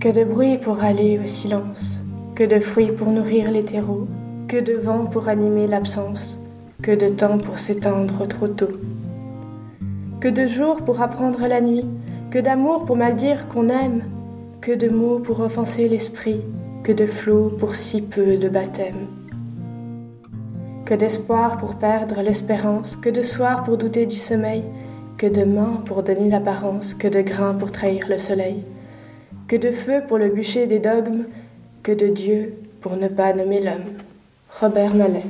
Que de bruit pour râler au silence, que de fruits pour nourrir les terreaux, que de vent pour animer l'absence, que de temps pour s'étendre trop tôt. Que de jours pour apprendre la nuit, que d'amour pour mal dire qu'on aime, que de mots pour offenser l'esprit, que de flots pour si peu de baptême. Que d'espoir pour perdre l'espérance, que de soir pour douter du sommeil, que de main pour donner l'apparence, que de grains pour trahir le soleil, que de feu pour le bûcher des dogmes, que de Dieu pour ne pas nommer l'homme. Robert Mallet.